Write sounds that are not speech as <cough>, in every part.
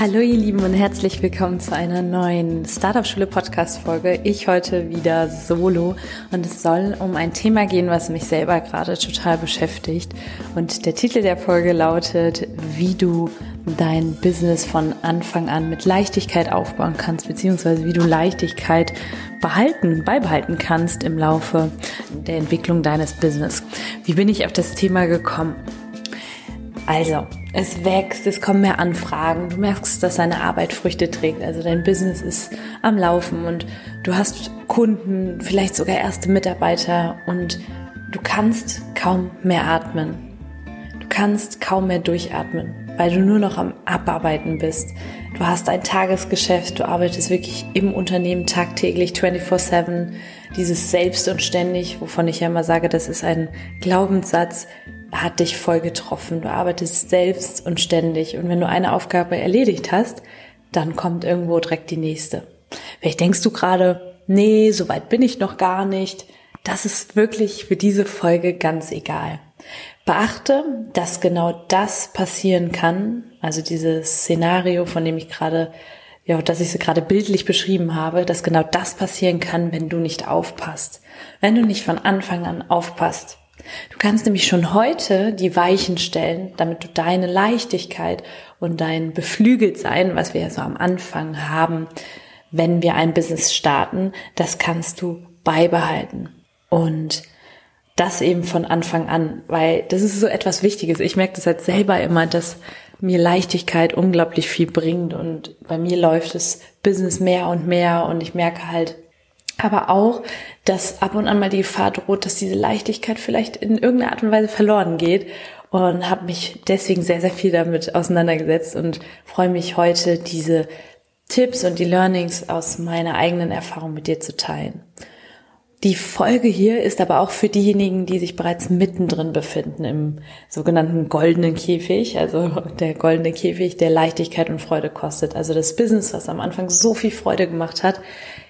Hallo ihr Lieben und herzlich willkommen zu einer neuen Startup Schule Podcast Folge. Ich heute wieder solo und es soll um ein Thema gehen, was mich selber gerade total beschäftigt und der Titel der Folge lautet, wie du dein Business von Anfang an mit Leichtigkeit aufbauen kannst, beziehungsweise wie du Leichtigkeit behalten, beibehalten kannst im Laufe der Entwicklung deines Business. Wie bin ich auf das Thema gekommen? Also, es wächst, es kommen mehr Anfragen, du merkst, dass deine Arbeit Früchte trägt, also dein Business ist am Laufen und du hast Kunden, vielleicht sogar erste Mitarbeiter und du kannst kaum mehr atmen. Du kannst kaum mehr durchatmen, weil du nur noch am Abarbeiten bist. Du hast ein Tagesgeschäft, du arbeitest wirklich im Unternehmen tagtäglich 24/7, dieses selbst und ständig, wovon ich ja immer sage, das ist ein Glaubenssatz, hat dich voll getroffen. Du arbeitest selbst und ständig. Und wenn du eine Aufgabe erledigt hast, dann kommt irgendwo direkt die nächste. Vielleicht denkst du gerade, nee, so weit bin ich noch gar nicht. Das ist wirklich für diese Folge ganz egal. Beachte, dass genau das passieren kann, also dieses Szenario, von dem ich gerade, ja, dass ich sie gerade bildlich beschrieben habe, dass genau das passieren kann, wenn du nicht aufpasst. Wenn du nicht von Anfang an aufpasst. Du kannst nämlich schon heute die Weichen stellen, damit du deine Leichtigkeit und dein Beflügeltsein, was wir ja so am Anfang haben, wenn wir ein Business starten, das kannst du beibehalten. Und das eben von Anfang an, weil das ist so etwas Wichtiges. Ich merke das halt selber immer, dass mir Leichtigkeit unglaublich viel bringt und bei mir läuft das Business mehr und mehr und ich merke halt, aber auch, dass ab und an mal die Gefahr droht, dass diese Leichtigkeit vielleicht in irgendeiner Art und Weise verloren geht und habe mich deswegen sehr, sehr viel damit auseinandergesetzt und freue mich heute, diese Tipps und die Learnings aus meiner eigenen Erfahrung mit dir zu teilen. Die Folge hier ist aber auch für diejenigen, die sich bereits mittendrin befinden im sogenannten goldenen Käfig, also der goldene Käfig, der Leichtigkeit und Freude kostet. Also das Business, was am Anfang so viel Freude gemacht hat,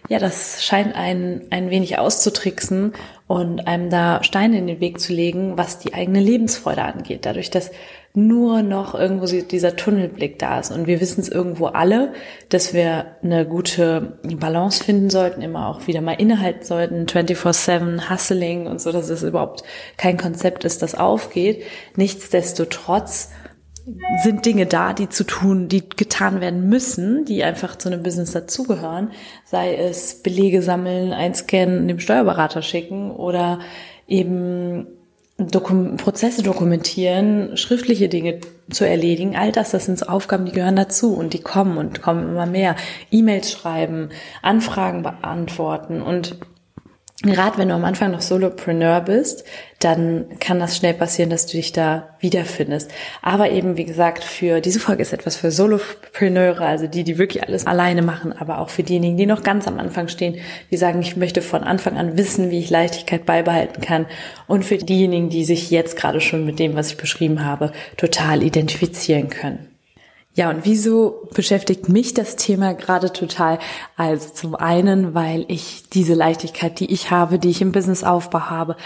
ja, das scheint einen ein wenig auszutricksen und einem da Steine in den Weg zu legen, was die eigene Lebensfreude angeht. Dadurch, dass nur noch irgendwo dieser Tunnelblick da ist. Und wir wissen es irgendwo alle, dass wir eine gute Balance finden sollten, immer auch wieder mal innehalten sollten, 24-7 Hustling und so, dass es überhaupt kein Konzept ist, das aufgeht. Nichtsdestotrotz sind Dinge da, die zu tun, die getan werden müssen, die einfach zu einem Business dazugehören. Sei es Belege sammeln, einscannen, dem Steuerberater schicken oder eben Dokum Prozesse dokumentieren, schriftliche Dinge zu erledigen, all das, das sind Aufgaben, die gehören dazu und die kommen und kommen immer mehr. E-Mails schreiben, Anfragen beantworten und Gerade wenn du am Anfang noch Solopreneur bist, dann kann das schnell passieren, dass du dich da wiederfindest. Aber eben, wie gesagt, für diese Folge ist etwas für Solopreneure, also die, die wirklich alles alleine machen, aber auch für diejenigen, die noch ganz am Anfang stehen, die sagen, ich möchte von Anfang an wissen, wie ich Leichtigkeit beibehalten kann. Und für diejenigen, die sich jetzt gerade schon mit dem, was ich beschrieben habe, total identifizieren können. Ja, und wieso beschäftigt mich das Thema gerade total? Also zum einen, weil ich diese Leichtigkeit, die ich habe, die ich im Businessaufbau habe,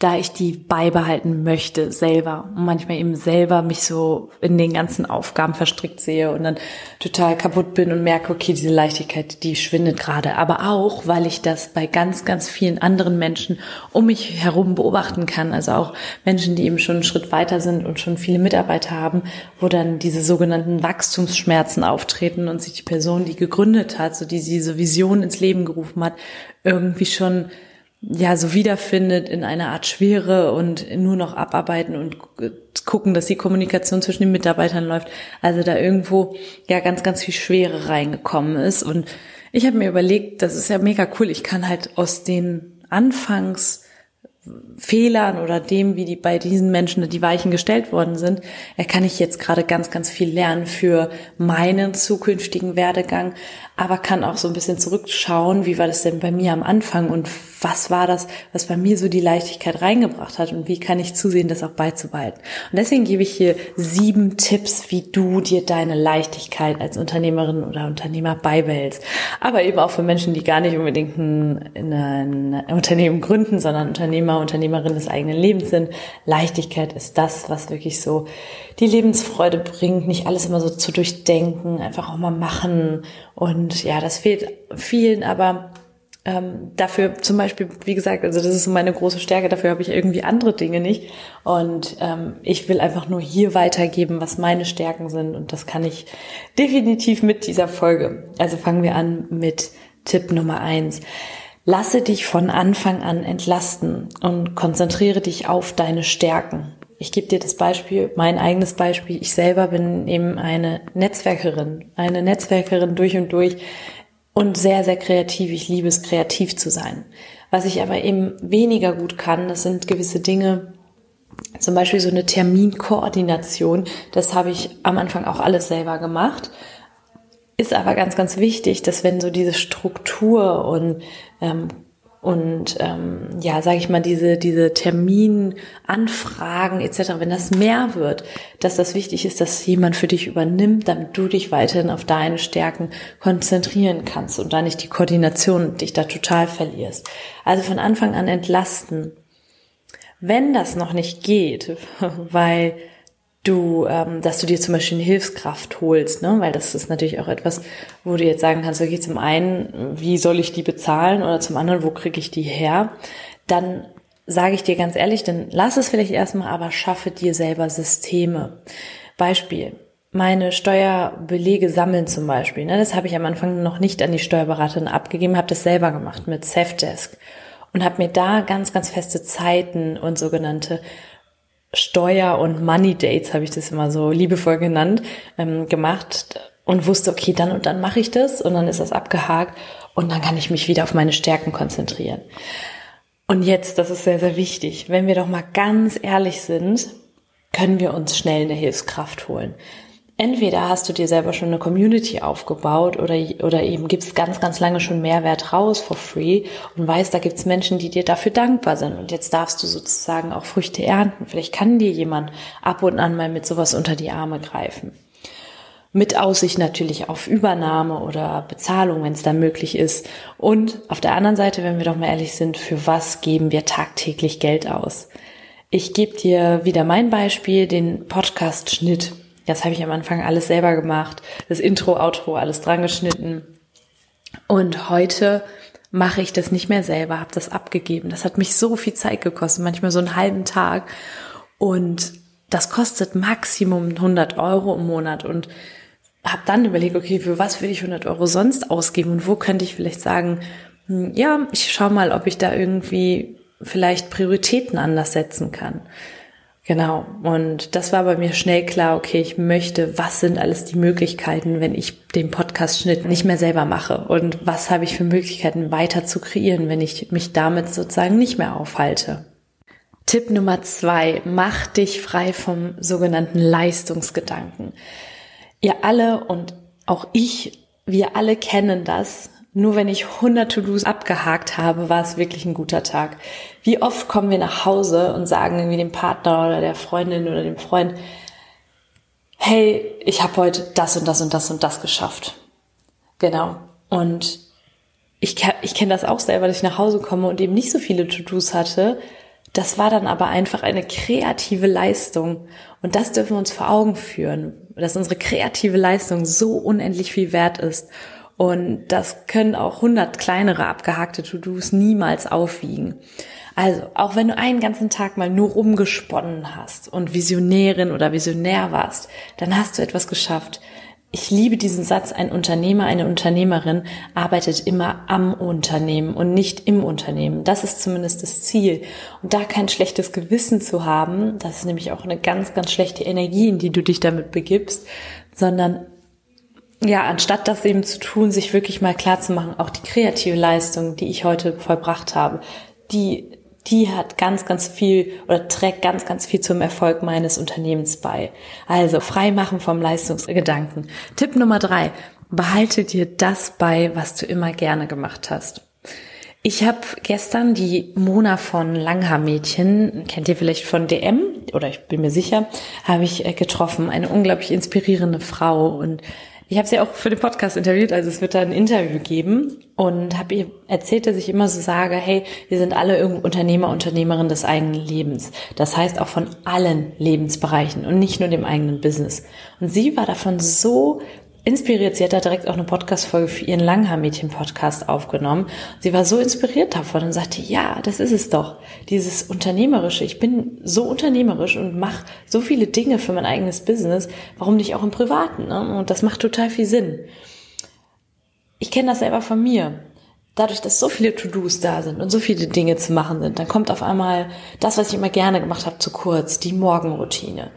da ich die beibehalten möchte selber und manchmal eben selber mich so in den ganzen Aufgaben verstrickt sehe und dann total kaputt bin und merke, okay, diese Leichtigkeit, die schwindet gerade. Aber auch, weil ich das bei ganz, ganz vielen anderen Menschen um mich herum beobachten kann. Also auch Menschen, die eben schon einen Schritt weiter sind und schon viele Mitarbeiter haben, wo dann diese sogenannten Wachstumsschmerzen auftreten und sich die Person, die gegründet hat, so die diese Vision ins Leben gerufen hat, irgendwie schon ja so wiederfindet in einer Art Schwere und nur noch abarbeiten und gucken, dass die Kommunikation zwischen den Mitarbeitern läuft. Also da irgendwo ja ganz, ganz viel Schwere reingekommen ist. Und ich habe mir überlegt, das ist ja mega cool. Ich kann halt aus den Anfangs Fehlern oder dem, wie die bei diesen Menschen die Weichen gestellt worden sind, kann ich jetzt gerade ganz, ganz viel lernen für meinen zukünftigen Werdegang, aber kann auch so ein bisschen zurückschauen, wie war das denn bei mir am Anfang und was war das, was bei mir so die Leichtigkeit reingebracht hat und wie kann ich zusehen, das auch beizubehalten. Und deswegen gebe ich hier sieben Tipps, wie du dir deine Leichtigkeit als Unternehmerin oder Unternehmer beibehältst. Aber eben auch für Menschen, die gar nicht unbedingt ein, ein Unternehmen gründen, sondern Unternehmer, Unternehmerin des eigenen Lebens sind. Leichtigkeit ist das, was wirklich so die Lebensfreude bringt, nicht alles immer so zu durchdenken, einfach auch mal machen. Und ja, das fehlt vielen, aber ähm, dafür zum Beispiel, wie gesagt, also das ist meine große Stärke, dafür habe ich irgendwie andere Dinge nicht. Und ähm, ich will einfach nur hier weitergeben, was meine Stärken sind. Und das kann ich definitiv mit dieser Folge. Also fangen wir an mit Tipp Nummer eins. Lasse dich von Anfang an entlasten und konzentriere dich auf deine Stärken. Ich gebe dir das Beispiel, mein eigenes Beispiel. Ich selber bin eben eine Netzwerkerin, eine Netzwerkerin durch und durch und sehr, sehr kreativ. Ich liebe es, kreativ zu sein. Was ich aber eben weniger gut kann, das sind gewisse Dinge, zum Beispiel so eine Terminkoordination. Das habe ich am Anfang auch alles selber gemacht. Ist aber ganz, ganz wichtig, dass wenn so diese Struktur und ähm, und ähm, ja, sage ich mal, diese, diese Terminanfragen etc., wenn das mehr wird, dass das wichtig ist, dass jemand für dich übernimmt, damit du dich weiterhin auf deine Stärken konzentrieren kannst und da nicht die Koordination dich da total verlierst. Also von Anfang an entlasten. Wenn das noch nicht geht, <laughs> weil du, ähm, dass du dir zum Beispiel eine Hilfskraft holst, ne? weil das ist natürlich auch etwas, wo du jetzt sagen kannst, okay, zum einen, wie soll ich die bezahlen oder zum anderen, wo kriege ich die her? Dann sage ich dir ganz ehrlich, dann lass es vielleicht erstmal, aber schaffe dir selber Systeme. Beispiel. Meine Steuerbelege sammeln zum Beispiel. Ne? Das habe ich am Anfang noch nicht an die Steuerberaterin abgegeben, habe das selber gemacht mit Safdesk und habe mir da ganz, ganz feste Zeiten und sogenannte Steuer- und Money Dates, habe ich das immer so liebevoll genannt, ähm, gemacht und wusste, okay, dann und dann mache ich das und dann ist das abgehakt und dann kann ich mich wieder auf meine Stärken konzentrieren. Und jetzt, das ist sehr, sehr wichtig, wenn wir doch mal ganz ehrlich sind, können wir uns schnell eine Hilfskraft holen entweder hast du dir selber schon eine Community aufgebaut oder, oder eben gibst ganz, ganz lange schon Mehrwert raus for free und weißt, da gibt's Menschen, die dir dafür dankbar sind. Und jetzt darfst du sozusagen auch Früchte ernten. Vielleicht kann dir jemand ab und an mal mit sowas unter die Arme greifen. Mit Aussicht natürlich auf Übernahme oder Bezahlung, wenn es dann möglich ist. Und auf der anderen Seite, wenn wir doch mal ehrlich sind, für was geben wir tagtäglich Geld aus? Ich gebe dir wieder mein Beispiel, den Podcast-Schnitt. Das habe ich am Anfang alles selber gemacht. Das Intro, Outro, alles dran geschnitten. Und heute mache ich das nicht mehr selber, habe das abgegeben. Das hat mich so viel Zeit gekostet, manchmal so einen halben Tag. Und das kostet Maximum 100 Euro im Monat. Und habe dann überlegt, okay, für was will ich 100 Euro sonst ausgeben und wo könnte ich vielleicht sagen, hm, ja, ich schaue mal, ob ich da irgendwie vielleicht Prioritäten anders setzen kann. Genau. Und das war bei mir schnell klar, okay, ich möchte, was sind alles die Möglichkeiten, wenn ich den Podcast-Schnitt nicht mehr selber mache? Und was habe ich für Möglichkeiten weiter zu kreieren, wenn ich mich damit sozusagen nicht mehr aufhalte? Tipp Nummer zwei, mach dich frei vom sogenannten Leistungsgedanken. Ihr alle und auch ich, wir alle kennen das, nur wenn ich 100 To-Dos abgehakt habe, war es wirklich ein guter Tag. Wie oft kommen wir nach Hause und sagen irgendwie dem Partner oder der Freundin oder dem Freund, hey, ich habe heute das und das und das und das geschafft. Genau. Und ich, ich kenne das auch selber, dass ich nach Hause komme und eben nicht so viele To-Dos hatte. Das war dann aber einfach eine kreative Leistung. Und das dürfen wir uns vor Augen führen, dass unsere kreative Leistung so unendlich viel wert ist. Und das können auch 100 kleinere abgehakte To-Dos niemals aufwiegen. Also, auch wenn du einen ganzen Tag mal nur rumgesponnen hast und Visionärin oder Visionär warst, dann hast du etwas geschafft. Ich liebe diesen Satz, ein Unternehmer, eine Unternehmerin arbeitet immer am Unternehmen und nicht im Unternehmen. Das ist zumindest das Ziel. Und da kein schlechtes Gewissen zu haben, das ist nämlich auch eine ganz, ganz schlechte Energie, in die du dich damit begibst, sondern ja, anstatt das eben zu tun, sich wirklich mal klar zu machen, auch die kreative Leistung, die ich heute vollbracht habe, die die hat ganz, ganz viel oder trägt ganz, ganz viel zum Erfolg meines Unternehmens bei. Also frei machen vom Leistungsgedanken. Tipp Nummer drei. Behalte dir das bei, was du immer gerne gemacht hast. Ich habe gestern die Mona von Langhaar-Mädchen, kennt ihr vielleicht von DM oder ich bin mir sicher, habe ich äh, getroffen. Eine unglaublich inspirierende Frau und ich habe sie auch für den Podcast interviewt, also es wird da ein Interview geben und habe ihr erzählt, dass ich immer so sage, hey, wir sind alle irgendwo Unternehmer, Unternehmerin des eigenen Lebens. Das heißt auch von allen Lebensbereichen und nicht nur dem eigenen Business. Und sie war davon so inspiriert. Sie hat da direkt auch eine Podcast-Folge für ihren Langhaar-Mädchen-Podcast aufgenommen. Sie war so inspiriert davon und sagte, ja, das ist es doch. Dieses Unternehmerische. Ich bin so unternehmerisch und mache so viele Dinge für mein eigenes Business. Warum nicht auch im Privaten? Ne? Und das macht total viel Sinn. Ich kenne das selber von mir dadurch, dass so viele To-Dos da sind und so viele Dinge zu machen sind, dann kommt auf einmal das, was ich immer gerne gemacht habe, zu kurz, die Morgenroutine.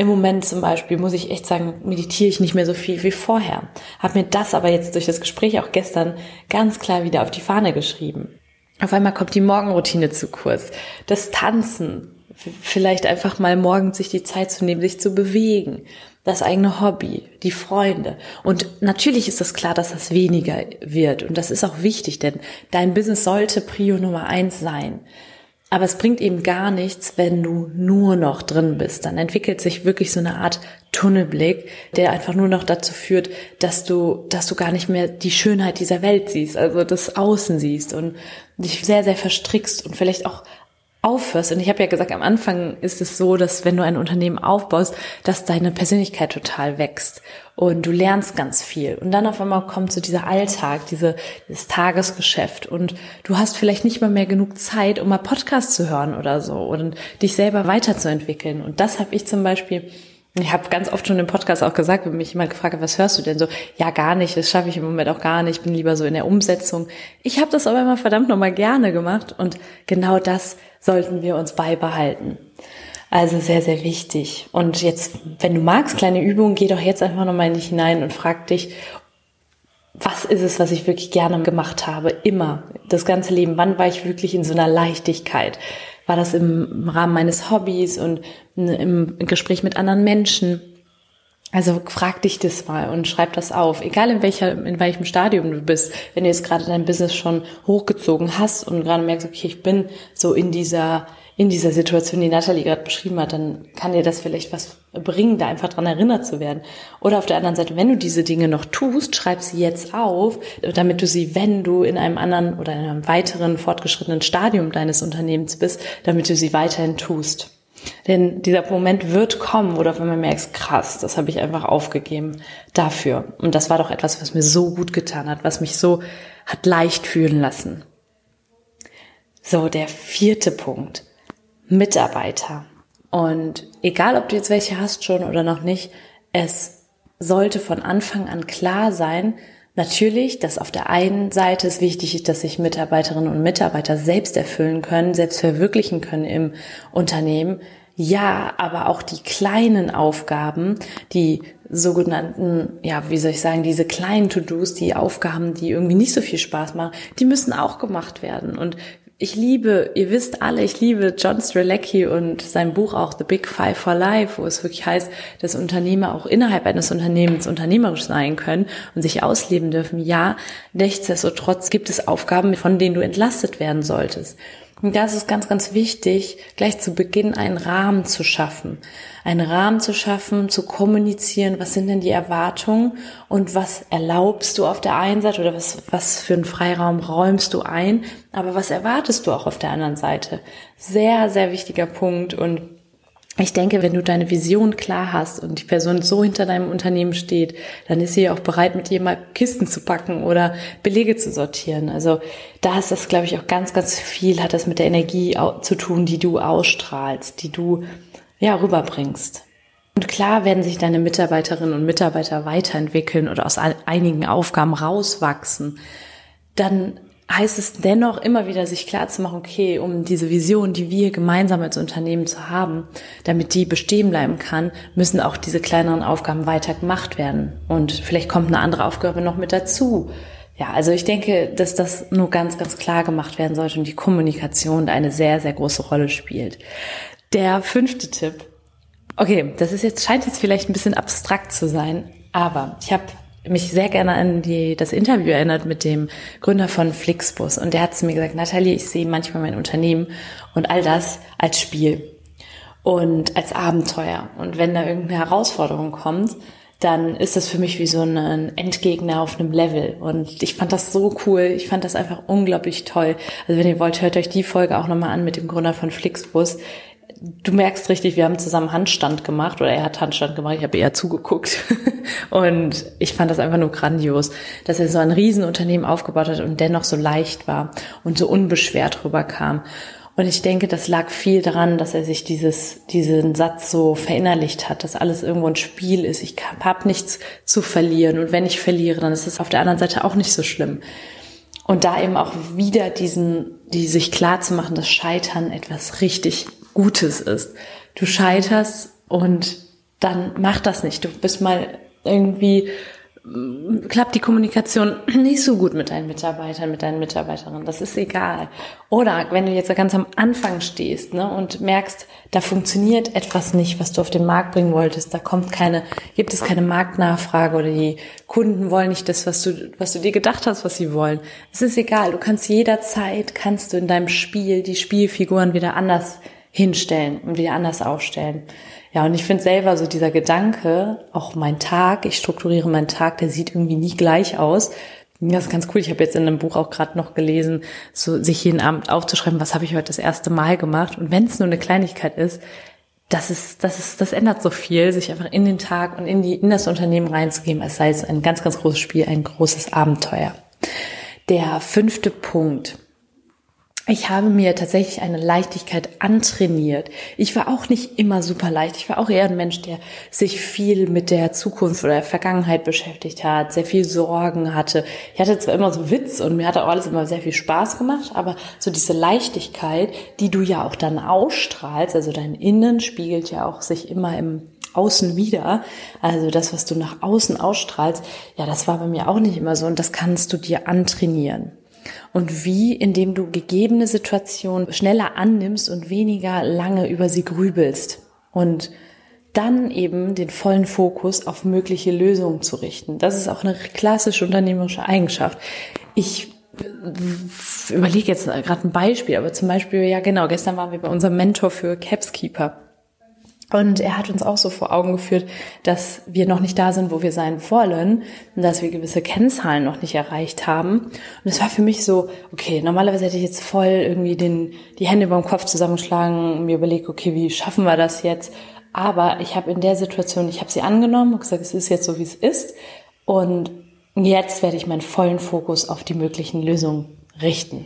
Im Moment zum Beispiel muss ich echt sagen, meditiere ich nicht mehr so viel wie vorher. Habe mir das aber jetzt durch das Gespräch auch gestern ganz klar wieder auf die Fahne geschrieben. Auf einmal kommt die Morgenroutine zu kurz. Das Tanzen, vielleicht einfach mal morgens sich die Zeit zu nehmen, sich zu bewegen, das eigene Hobby, die Freunde. Und natürlich ist es das klar, dass das weniger wird. Und das ist auch wichtig, denn dein Business sollte Prio Nummer eins sein. Aber es bringt eben gar nichts, wenn du nur noch drin bist. Dann entwickelt sich wirklich so eine Art Tunnelblick, der einfach nur noch dazu führt, dass du, dass du gar nicht mehr die Schönheit dieser Welt siehst, also das Außen siehst und dich sehr, sehr verstrickst und vielleicht auch aufhörst, und ich habe ja gesagt, am Anfang ist es so, dass wenn du ein Unternehmen aufbaust, dass deine Persönlichkeit total wächst und du lernst ganz viel. Und dann auf einmal kommt so dieser Alltag, diese, dieses Tagesgeschäft und du hast vielleicht nicht mal mehr genug Zeit, um mal Podcast zu hören oder so und dich selber weiterzuentwickeln. Und das habe ich zum Beispiel ich habe ganz oft schon im Podcast auch gesagt, wenn mich jemand gefragt hat, was hörst du denn so? Ja, gar nicht, das schaffe ich im Moment auch gar nicht, ich bin lieber so in der Umsetzung. Ich habe das aber immer verdammt nochmal gerne gemacht und genau das sollten wir uns beibehalten. Also sehr, sehr wichtig. Und jetzt, wenn du magst, kleine Übung, geh doch jetzt einfach nochmal in dich hinein und frag dich, was ist es, was ich wirklich gerne gemacht habe? Immer. Das ganze Leben. Wann war ich wirklich in so einer Leichtigkeit? War das im Rahmen meines Hobbys und im Gespräch mit anderen Menschen? Also frag dich das mal und schreib das auf. Egal in welcher, in welchem Stadium du bist, wenn du jetzt gerade dein Business schon hochgezogen hast und gerade merkst, okay, ich bin so in dieser, in dieser Situation, die Natalie gerade beschrieben hat, dann kann dir das vielleicht was bringen, da einfach dran erinnert zu werden. Oder auf der anderen Seite, wenn du diese Dinge noch tust, schreib sie jetzt auf, damit du sie, wenn du in einem anderen oder in einem weiteren fortgeschrittenen Stadium deines Unternehmens bist, damit du sie weiterhin tust. Denn dieser Moment wird kommen, oder wenn man merkt, krass, das habe ich einfach aufgegeben dafür. Und das war doch etwas, was mir so gut getan hat, was mich so hat leicht fühlen lassen. So, der vierte Punkt. Mitarbeiter. Und egal, ob du jetzt welche hast schon oder noch nicht, es sollte von Anfang an klar sein, Natürlich, dass auf der einen Seite es wichtig ist, dass sich Mitarbeiterinnen und Mitarbeiter selbst erfüllen können, selbst verwirklichen können im Unternehmen. Ja, aber auch die kleinen Aufgaben, die sogenannten, ja, wie soll ich sagen, diese kleinen To-Dos, die Aufgaben, die irgendwie nicht so viel Spaß machen, die müssen auch gemacht werden. Und ich liebe, ihr wisst alle, ich liebe John Strelecki und sein Buch auch The Big Five for Life, wo es wirklich heißt, dass Unternehmer auch innerhalb eines Unternehmens unternehmerisch sein können und sich ausleben dürfen. Ja, nichtsdestotrotz gibt es Aufgaben, von denen du entlastet werden solltest. Und da ist ganz, ganz wichtig, gleich zu Beginn einen Rahmen zu schaffen. Einen Rahmen zu schaffen, zu kommunizieren, was sind denn die Erwartungen und was erlaubst du auf der einen Seite oder was, was für einen Freiraum räumst du ein, aber was erwartest du auch auf der anderen Seite. Sehr, sehr wichtiger Punkt und ich denke, wenn du deine Vision klar hast und die Person so hinter deinem Unternehmen steht, dann ist sie auch bereit, mit dir mal Kisten zu packen oder Belege zu sortieren. Also da ist das, glaube ich, auch ganz, ganz viel, hat das mit der Energie zu tun, die du ausstrahlst, die du ja rüberbringst. Und klar werden sich deine Mitarbeiterinnen und Mitarbeiter weiterentwickeln oder aus einigen Aufgaben rauswachsen. Dann heißt es dennoch immer wieder sich klar zu machen, okay, um diese Vision, die wir gemeinsam als Unternehmen zu haben, damit die bestehen bleiben kann, müssen auch diese kleineren Aufgaben weiter gemacht werden. Und vielleicht kommt eine andere Aufgabe noch mit dazu. Ja, also ich denke, dass das nur ganz, ganz klar gemacht werden sollte und die Kommunikation eine sehr, sehr große Rolle spielt. Der fünfte Tipp. Okay, das ist jetzt, scheint jetzt vielleicht ein bisschen abstrakt zu sein, aber ich habe mich sehr gerne an die, das Interview erinnert mit dem Gründer von Flixbus. Und der hat zu mir gesagt, Nathalie, ich sehe manchmal mein Unternehmen und all das als Spiel und als Abenteuer. Und wenn da irgendeine Herausforderung kommt, dann ist das für mich wie so ein Endgegner auf einem Level. Und ich fand das so cool. Ich fand das einfach unglaublich toll. Also wenn ihr wollt, hört euch die Folge auch nochmal an mit dem Gründer von Flixbus du merkst richtig, wir haben zusammen Handstand gemacht oder er hat Handstand gemacht, ich habe eher zugeguckt. <laughs> und ich fand das einfach nur grandios, dass er so ein Riesenunternehmen aufgebaut hat und dennoch so leicht war und so unbeschwert rüberkam. Und ich denke, das lag viel daran, dass er sich dieses, diesen Satz so verinnerlicht hat, dass alles irgendwo ein Spiel ist. Ich habe nichts zu verlieren. Und wenn ich verliere, dann ist es auf der anderen Seite auch nicht so schlimm. Und da eben auch wieder diesen, die sich klar zu machen, dass Scheitern etwas richtig Gutes ist. Du scheiterst und dann mach das nicht. Du bist mal irgendwie mm, klappt die Kommunikation <clears throat> nicht so gut mit deinen Mitarbeitern, mit deinen Mitarbeiterinnen. Das ist egal. Oder wenn du jetzt ganz am Anfang stehst ne, und merkst, da funktioniert etwas nicht, was du auf den Markt bringen wolltest, da kommt keine, gibt es keine Marktnachfrage oder die Kunden wollen nicht das, was du, was du dir gedacht hast, was sie wollen. Es ist egal. Du kannst jederzeit, kannst du in deinem Spiel die Spielfiguren wieder anders hinstellen und wieder anders aufstellen. Ja, und ich finde selber so dieser Gedanke, auch mein Tag, ich strukturiere meinen Tag, der sieht irgendwie nie gleich aus. Das ist ganz cool. Ich habe jetzt in einem Buch auch gerade noch gelesen, so sich jeden Abend aufzuschreiben, was habe ich heute das erste Mal gemacht. Und wenn es nur eine Kleinigkeit ist, das ist, das ist, das ändert so viel, sich einfach in den Tag und in die, in das Unternehmen reinzugeben, als sei es ein ganz, ganz großes Spiel, ein großes Abenteuer. Der fünfte Punkt ich habe mir tatsächlich eine Leichtigkeit antrainiert. Ich war auch nicht immer super leicht. Ich war auch eher ein Mensch, der sich viel mit der Zukunft oder der Vergangenheit beschäftigt hat, sehr viel Sorgen hatte. Ich hatte zwar immer so Witz und mir hatte auch alles immer sehr viel Spaß gemacht, aber so diese Leichtigkeit, die du ja auch dann ausstrahlst, also dein Innen spiegelt ja auch sich immer im Außen wieder. Also das, was du nach außen ausstrahlst, ja, das war bei mir auch nicht immer so und das kannst du dir antrainieren. Und wie, indem du gegebene Situationen schneller annimmst und weniger lange über sie grübelst. Und dann eben den vollen Fokus auf mögliche Lösungen zu richten. Das ist auch eine klassische unternehmerische Eigenschaft. Ich überlege jetzt gerade ein Beispiel, aber zum Beispiel, ja genau, gestern waren wir bei unserem Mentor für Capskeeper. Und er hat uns auch so vor Augen geführt, dass wir noch nicht da sind, wo wir sein wollen, und dass wir gewisse Kennzahlen noch nicht erreicht haben. Und es war für mich so, okay, normalerweise hätte ich jetzt voll irgendwie den, die Hände über dem Kopf zusammengeschlagen und mir überlegt, okay, wie schaffen wir das jetzt? Aber ich habe in der Situation, ich habe sie angenommen und gesagt, es ist jetzt so, wie es ist. Und jetzt werde ich meinen vollen Fokus auf die möglichen Lösungen richten.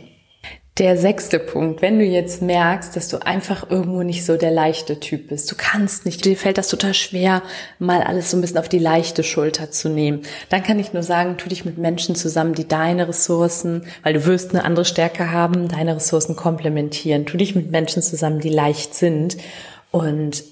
Der sechste Punkt, wenn du jetzt merkst, dass du einfach irgendwo nicht so der leichte Typ bist, du kannst nicht, dir fällt das total schwer, mal alles so ein bisschen auf die leichte Schulter zu nehmen, dann kann ich nur sagen, tu dich mit Menschen zusammen, die deine Ressourcen, weil du wirst eine andere Stärke haben, deine Ressourcen komplementieren. Tu dich mit Menschen zusammen, die leicht sind. Und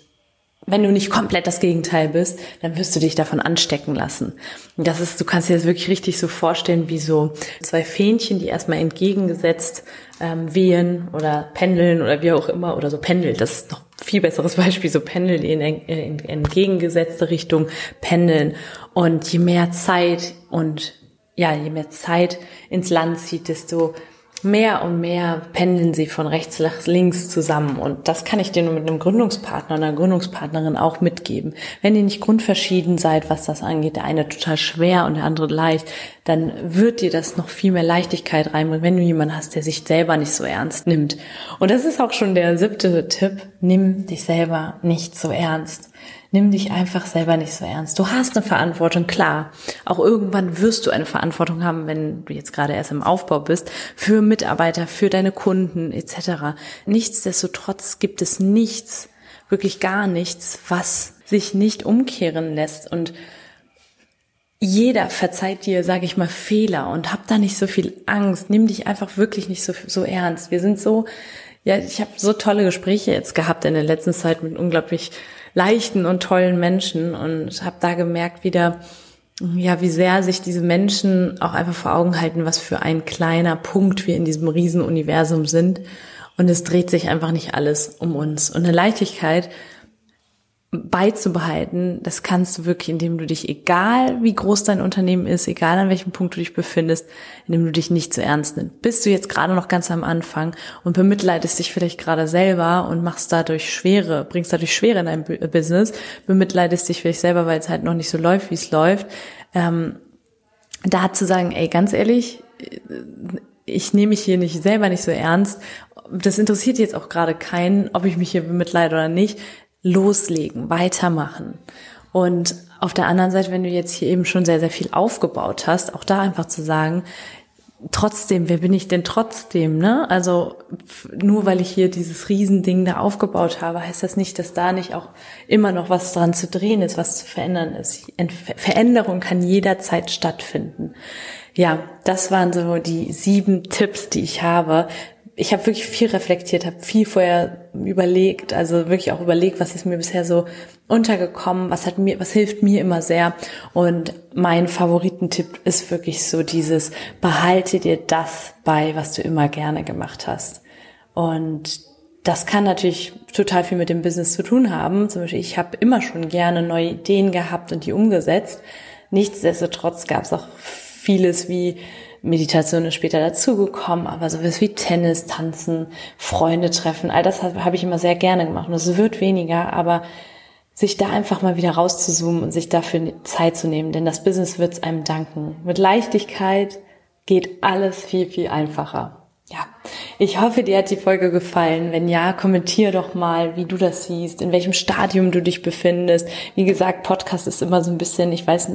wenn du nicht komplett das Gegenteil bist, dann wirst du dich davon anstecken lassen. Und das ist, du kannst dir das wirklich richtig so vorstellen, wie so zwei Fähnchen, die erstmal entgegengesetzt ähm, wehen oder pendeln oder wie auch immer oder so pendeln. Das ist noch viel besseres <laughs> Beispiel, so pendeln in, in, in entgegengesetzte Richtung pendeln. Und je mehr Zeit und ja, je mehr Zeit ins Land zieht, desto mehr und mehr pendeln sie von rechts nach links zusammen. Und das kann ich dir nur mit einem Gründungspartner einer Gründungspartnerin auch mitgeben. Wenn ihr nicht grundverschieden seid, was das angeht, der eine total schwer und der andere leicht, dann wird dir das noch viel mehr Leichtigkeit reinbringen, wenn du jemanden hast, der sich selber nicht so ernst nimmt. Und das ist auch schon der siebte Tipp. Nimm dich selber nicht so ernst nimm dich einfach selber nicht so ernst. Du hast eine Verantwortung, klar. Auch irgendwann wirst du eine Verantwortung haben, wenn du jetzt gerade erst im Aufbau bist, für Mitarbeiter, für deine Kunden etc. Nichtsdestotrotz gibt es nichts, wirklich gar nichts, was sich nicht umkehren lässt und jeder verzeiht dir, sage ich mal, Fehler und hab da nicht so viel Angst. Nimm dich einfach wirklich nicht so, so ernst. Wir sind so, ja, ich habe so tolle Gespräche jetzt gehabt in der letzten Zeit mit unglaublich leichten und tollen Menschen und habe da gemerkt wieder, ja, wie sehr sich diese Menschen auch einfach vor Augen halten, was für ein kleiner Punkt wir in diesem Riesenuniversum sind. Und es dreht sich einfach nicht alles um uns. Und eine Leichtigkeit beizubehalten, das kannst du wirklich, indem du dich, egal wie groß dein Unternehmen ist, egal an welchem Punkt du dich befindest, indem du dich nicht zu ernst nimmst. Bist du jetzt gerade noch ganz am Anfang und bemitleidest dich vielleicht gerade selber und machst dadurch Schwere, bringst dadurch Schwere in dein Business, bemitleidest dich vielleicht selber, weil es halt noch nicht so läuft, wie es läuft. Ähm, da zu sagen, ey, ganz ehrlich, ich nehme mich hier nicht selber nicht so ernst. Das interessiert jetzt auch gerade keinen, ob ich mich hier bemitleide oder nicht loslegen, weitermachen. Und auf der anderen Seite, wenn du jetzt hier eben schon sehr, sehr viel aufgebaut hast, auch da einfach zu sagen, trotzdem, wer bin ich denn trotzdem, ne? Also nur weil ich hier dieses Riesending da aufgebaut habe, heißt das nicht, dass da nicht auch immer noch was dran zu drehen ist, was zu verändern ist. Veränderung kann jederzeit stattfinden. Ja, das waren so die sieben Tipps, die ich habe, ich habe wirklich viel reflektiert, habe viel vorher überlegt, also wirklich auch überlegt, was ist mir bisher so untergekommen, was hat mir, was hilft mir immer sehr. Und mein Favoritentipp ist wirklich so dieses, behalte dir das bei, was du immer gerne gemacht hast. Und das kann natürlich total viel mit dem Business zu tun haben. Zum Beispiel, ich habe immer schon gerne neue Ideen gehabt und die umgesetzt. Nichtsdestotrotz gab es auch vieles wie Meditation ist später dazugekommen, aber sowas wie Tennis, Tanzen, Freunde treffen, all das habe hab ich immer sehr gerne gemacht und es wird weniger, aber sich da einfach mal wieder rauszuzoomen und sich dafür Zeit zu nehmen, denn das Business wird es einem danken. Mit Leichtigkeit geht alles viel, viel einfacher. Ja, ich hoffe, dir hat die Folge gefallen. Wenn ja, kommentier doch mal, wie du das siehst, in welchem Stadium du dich befindest. Wie gesagt, Podcast ist immer so ein bisschen, ich weiß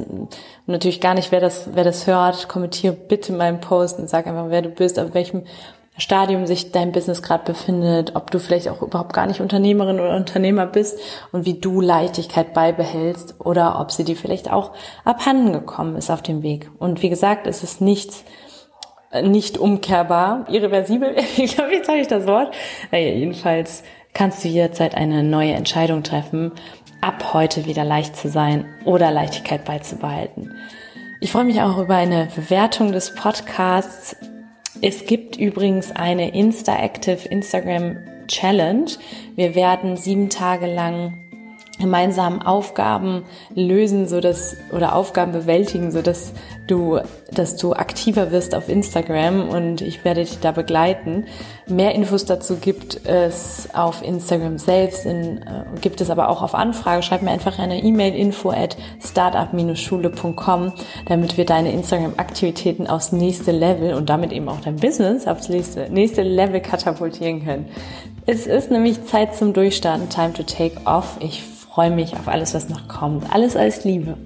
natürlich gar nicht, wer das, wer das hört. Kommentier bitte meinen Post und sag einfach, wer du bist, auf welchem Stadium sich dein Business gerade befindet, ob du vielleicht auch überhaupt gar nicht Unternehmerin oder Unternehmer bist und wie du Leichtigkeit beibehältst oder ob sie dir vielleicht auch abhanden gekommen ist auf dem Weg. Und wie gesagt, es ist nichts, nicht umkehrbar, irreversibel, <laughs> ich glaube, jetzt habe ich das Wort. Naja, jedenfalls kannst du jederzeit eine neue Entscheidung treffen, ab heute wieder leicht zu sein oder Leichtigkeit beizubehalten. Ich freue mich auch über eine Bewertung des Podcasts. Es gibt übrigens eine Insta-Active Instagram Challenge. Wir werden sieben Tage lang gemeinsam Aufgaben lösen, so dass oder Aufgaben bewältigen, so dass du, dass du aktiver wirst auf Instagram und ich werde dich da begleiten. Mehr Infos dazu gibt es auf Instagram selbst, in, äh, gibt es aber auch auf Anfrage. Schreib mir einfach eine E-Mail info at startup-schule.com, damit wir deine Instagram-Aktivitäten aufs nächste Level und damit eben auch dein Business aufs nächste, nächste Level katapultieren können. Es ist nämlich Zeit zum Durchstarten, time to take off. Ich freue mich auf alles, was noch kommt. Alles als Liebe.